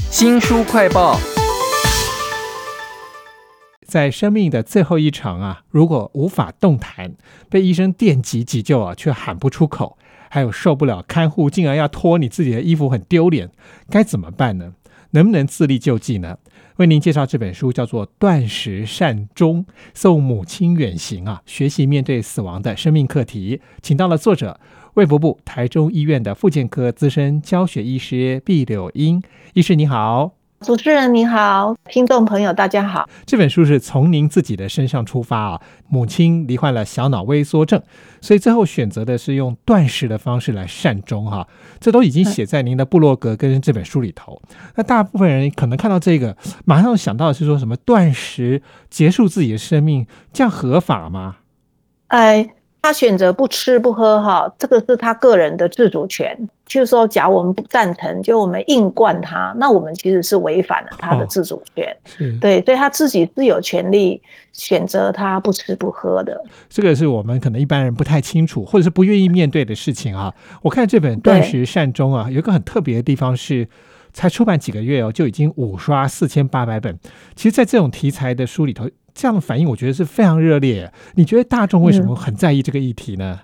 新书快报，在生命的最后一程啊，如果无法动弹，被医生电击急救啊，却喊不出口，还有受不了看护竟然要脱你自己的衣服，很丢脸，该怎么办呢？能不能自力救济呢？为您介绍这本书，叫做《断食善终：送母亲远行》啊，学习面对死亡的生命课题，请到了作者。卫福部台中医院的复健科资深教学医师毕柳英医师，你好，主持人你好，听众朋友大家好。这本书是从您自己的身上出发啊，母亲罹患了小脑萎缩症，所以最后选择的是用断食的方式来善终哈，这都已经写在您的部落格跟这本书里头。那大部分人可能看到这个，马上想到的是说什么断食结束自己的生命，这样合法吗？哎。他选择不吃不喝，哈，这个是他个人的自主权。就是说，假如我们不赞成，就我们硬灌他，那我们其实是违反了他的自主权。对，所以他自己是有权利选择他不吃不喝的。这个是我们可能一般人不太清楚，或者是不愿意面对的事情啊。我看这本《断食善终》啊，有一个很特别的地方是，才出版几个月哦，就已经五刷四千八百本。其实，在这种题材的书里头。这样的反应，我觉得是非常热烈。你觉得大众为什么很在意这个议题呢？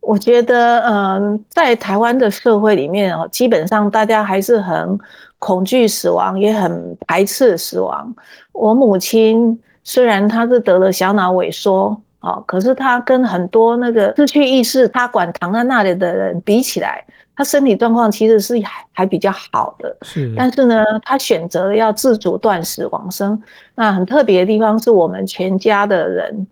我觉得，嗯，在台湾的社会里面哦，基本上大家还是很恐惧死亡，也很排斥死亡。我母亲虽然她是得了小脑萎缩，哦，可是她跟很多那个失去意识、她管躺在那里的人比起来。他身体状况其实是还还比较好的，是，但是呢，他选择了要自主断食往生。那很特别的地方是我们全家的人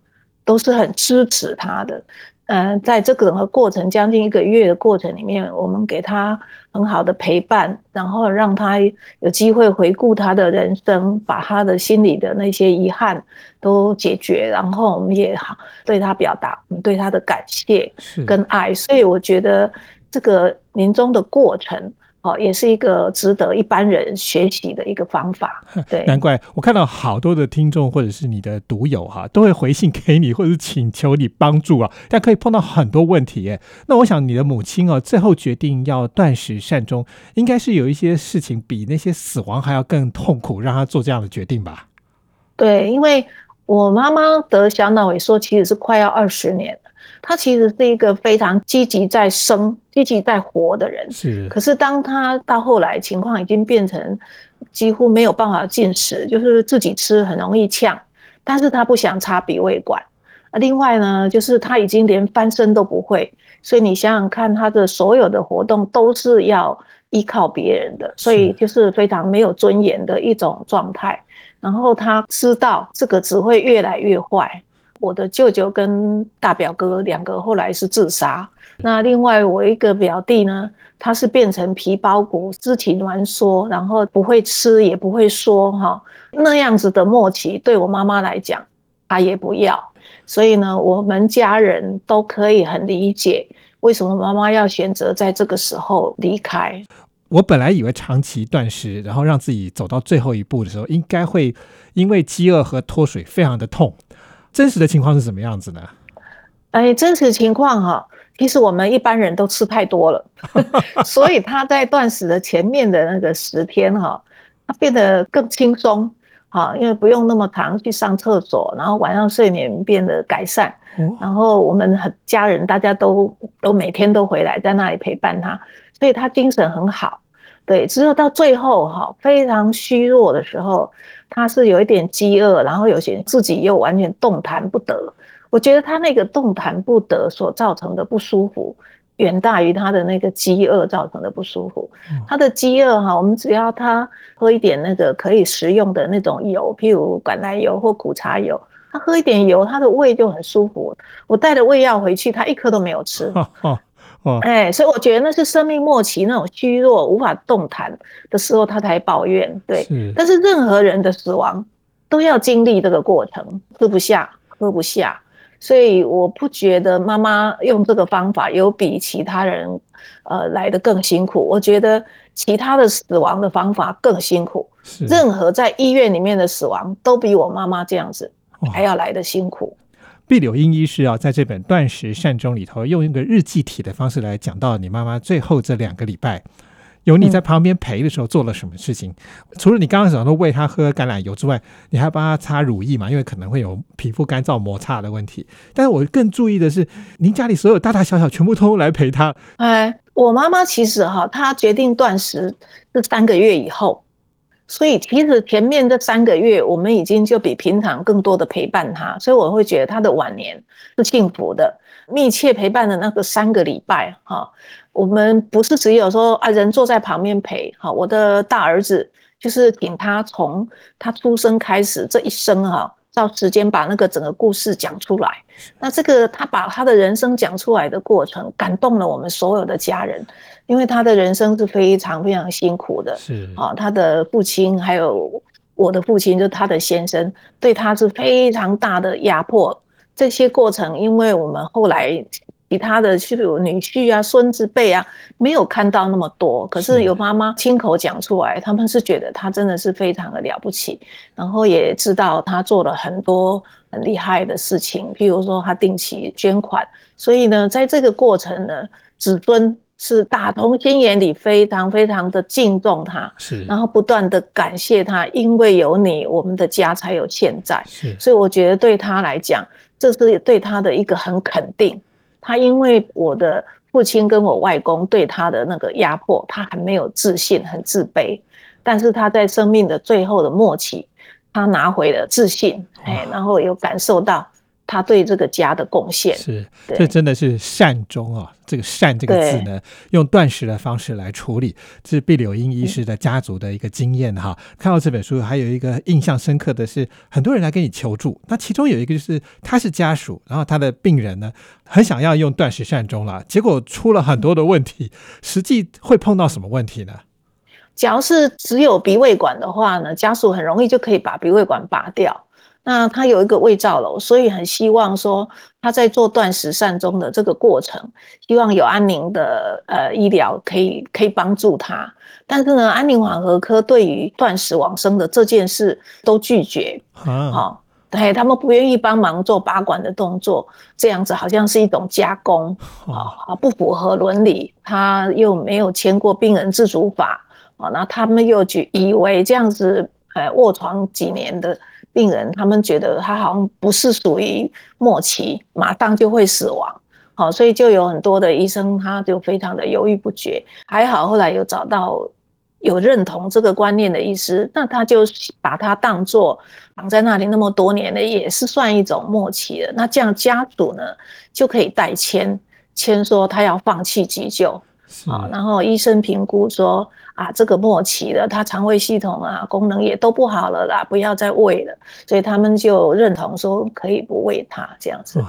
都是很支持他的。嗯，在这个过程将近一个月的过程里面，我们给他很好的陪伴，然后让他有机会回顾他的人生，把他的心里的那些遗憾都解决，然后我们也好对他表达我们对他的感谢跟爱。所以我觉得。这个临终的过程，哦，也是一个值得一般人学习的一个方法。对，难怪我看到好多的听众或者是你的读友哈，都会回信给你，或者是请求你帮助啊。但可以碰到很多问题耶。那我想你的母亲哦，最后决定要断食善终，应该是有一些事情比那些死亡还要更痛苦，让她做这样的决定吧？对，因为我妈妈得小脑萎缩，其实是快要二十年了。他其实是一个非常积极在生、积极在活的人。是。可是当他到后来情况已经变成几乎没有办法进食，就是自己吃很容易呛，但是他不想插鼻胃管。啊另外呢，就是他已经连翻身都不会，所以你想想看，他的所有的活动都是要依靠别人的，所以就是非常没有尊严的一种状态。然后他知道这个只会越来越坏。我的舅舅跟大表哥两个后来是自杀。那另外我一个表弟呢，他是变成皮包骨，肢体挛缩，然后不会吃也不会说，哈，那样子的末期，对我妈妈来讲，她也不要。所以呢，我们家人都可以很理解为什么妈妈要选择在这个时候离开。我本来以为长期断食，然后让自己走到最后一步的时候，应该会因为饥饿和脱水非常的痛。真实的情况是什么样子呢？哎，真实情况哈，其实我们一般人都吃太多了，所以他在断食的前面的那个十天哈，他变得更轻松哈，因为不用那么长去上厕所，然后晚上睡眠变得改善，然后我们很家人大家都都每天都回来在那里陪伴他，所以他精神很好。对，只有到最后哈，非常虚弱的时候，他是有一点饥饿，然后有些自己又完全动弹不得。我觉得他那个动弹不得所造成的不舒服，远大于他的那个饥饿造成的不舒服。他的饥饿哈，我们只要他喝一点那个可以食用的那种油，譬如橄榄油或苦茶油，他喝一点油，他的胃就很舒服。我带着胃药回去，他一颗都没有吃。哎，所以我觉得那是生命末期那种虚弱无法动弹的时候，他才抱怨。对，但是任何人的死亡都要经历这个过程，吃不下，喝不下，所以我不觉得妈妈用这个方法有比其他人呃来的更辛苦。我觉得其他的死亡的方法更辛苦，任何在医院里面的死亡都比我妈妈这样子还要来的辛苦。毕柳英医师啊，在这本《断食善终》里头，用一个日记体的方式来讲到你妈妈最后这两个礼拜，有你在旁边陪的时候做了什么事情？除了你刚刚讲说喂她喝橄榄油之外，你还帮她擦乳液嘛？因为可能会有皮肤干燥摩擦的问题。但是我更注意的是，您家里所有大大小小全部都来陪她。哎，我妈妈其实哈，她决定断食是三个月以后，所以其实前面这三个月，我们已经就比平常更多的陪伴他，所以我会觉得他的晚年是幸福的。密切陪伴的那个三个礼拜哈。我们不是只有说啊，人坐在旁边陪哈。我的大儿子就是请他从他出生开始这一生哈，照时间把那个整个故事讲出来。那这个他把他的人生讲出来的过程，感动了我们所有的家人，因为他的人生是非常非常辛苦的。是啊，他的父亲还有我的父亲，就是他的先生，对他是非常大的压迫。这些过程，因为我们后来。其他的，譬如女婿啊、孙子辈啊，没有看到那么多。可是有妈妈亲口讲出来，他们是觉得他真的是非常的了不起，然后也知道他做了很多很厉害的事情，譬如说他定期捐款。所以呢，在这个过程呢，子孙是打从心眼里非常非常的敬重他，是，然后不断的感谢他，因为有你，我们的家才有现在。是，所以我觉得对他来讲，这是对他的一个很肯定。他因为我的父亲跟我外公对他的那个压迫，他很没有自信，很自卑。但是他在生命的最后的末期，他拿回了自信，哎，然后有感受到。他对这个家的贡献是，这真的是善终啊！这个“善”这个字呢，用断食的方式来处理，这是毕柳英医师的家族的一个经验哈。看到这本书，还有一个印象深刻的是，很多人来跟你求助，那其中有一个就是他是家属，然后他的病人呢，很想要用断食善终了，结果出了很多的问题，实际会碰到什么问题呢？假如是只有鼻胃管的话呢，家属很容易就可以把鼻胃管拔掉。那他有一个胃造瘘，所以很希望说他在做断食善终的这个过程，希望有安宁的呃医疗可以可以帮助他。但是呢，安宁缓和科对于断食往生的这件事都拒绝，好，对他们不愿意帮忙做拔管的动作，这样子好像是一种加工，啊，不符合伦理，他又没有签过病人自主法，啊，那他们又去以为这样子，呃，卧床几年的。病人他们觉得他好像不是属于末期，马上就会死亡，好，所以就有很多的医生他就非常的犹豫不决。还好后来有找到有认同这个观念的医师，那他就把他当做躺在那里那么多年的，也是算一种末期了。那这样家属呢就可以代签签说他要放弃急救，啊，然后医生评估说。啊，这个末期了，他肠胃系统啊功能也都不好了啦，不要再喂了，所以他们就认同说可以不喂他这样子。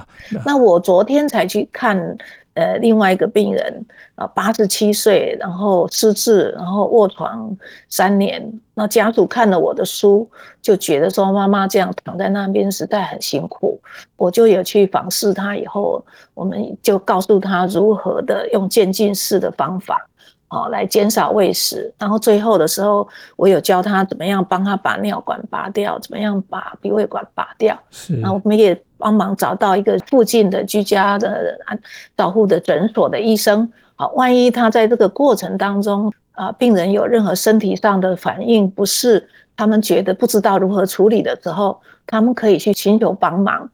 那我昨天才去看，呃，另外一个病人啊，八十七岁，然后失智，然后卧床三年。那家属看了我的书，就觉得说妈妈这样躺在那边实在很辛苦，我就有去访视他，以后我们就告诉他如何的用渐进式的方法。哦，来减少喂食，然后最后的时候，我有教他怎么样帮他把尿管拔掉，怎么样把鼻胃管拔掉。是，然后我们也帮忙找到一个附近的居家的安照护的诊所的医生。好，万一他在这个过程当中啊，病人有任何身体上的反应，不是他们觉得不知道如何处理的时候，他们可以去寻求帮忙。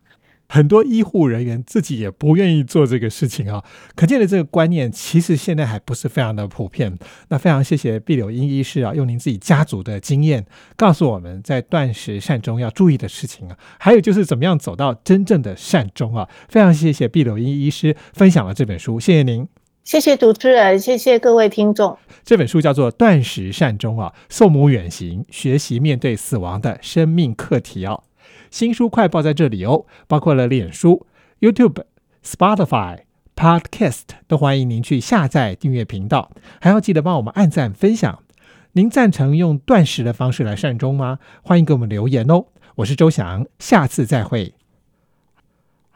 很多医护人员自己也不愿意做这个事情啊，可见的这个观念其实现在还不是非常的普遍。那非常谢谢毕柳英医师啊，用您自己家族的经验告诉我们在断食善终要注意的事情啊，还有就是怎么样走到真正的善终啊。非常谢谢毕柳英医师分享了这本书，谢谢您，谢谢主持人，谢谢各位听众。这本书叫做《断食善终》啊，送母远行，学习面对死亡的生命课题啊。新书快报在这里哦，包括了脸书、YouTube、Spotify、Podcast，都欢迎您去下载订阅频道，还要记得帮我们按赞分享。您赞成用断食的方式来善终吗？欢迎给我们留言哦。我是周翔，下次再会。